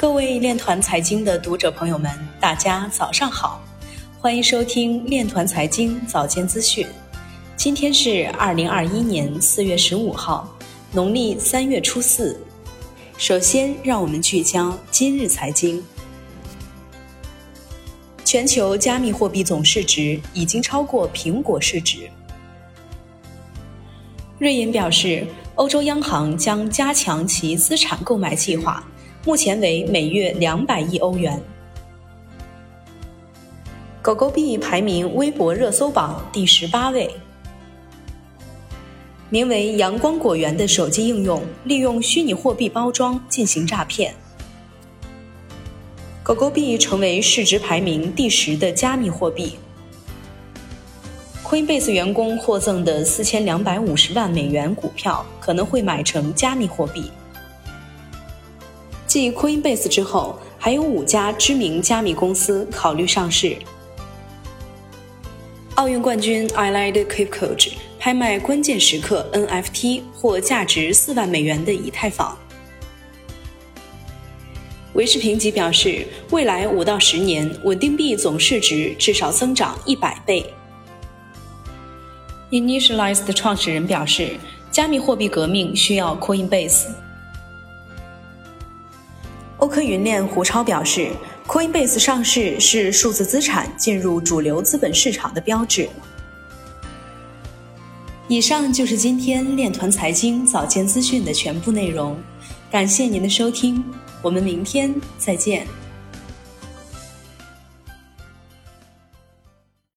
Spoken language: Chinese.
各位链团财经的读者朋友们，大家早上好，欢迎收听链团财经早间资讯。今天是二零二一年四月十五号，农历三月初四。首先，让我们聚焦今日财经。全球加密货币总市值已经超过苹果市值。瑞银表示，欧洲央行将加强其资产购买计划，目前为每月两百亿欧元。狗狗币排名微博热搜榜第十八位。名为“阳光果园”的手机应用利用虚拟货币包装进行诈骗。狗狗币成为市值排名第十的加密货币。Coinbase 员工获赠的四千两百五十万美元股票可能会买成加密货币。继 Coinbase 之后，还有五家知名加密公司考虑上市。奥运冠军 i l i d k i p c o c h 拍卖关键时刻 NFT 或价值四万美元的以太坊。维视评级表示，未来五到十年，稳定币总市值至少增长一百倍。Initialize 的创始人表示，加密货币革命需要 Coinbase。欧科云链胡超表示，Coinbase 上市是数字资产进入主流资本市场的标志。以上就是今天链团财经早间资讯的全部内容，感谢您的收听。我们明天再见。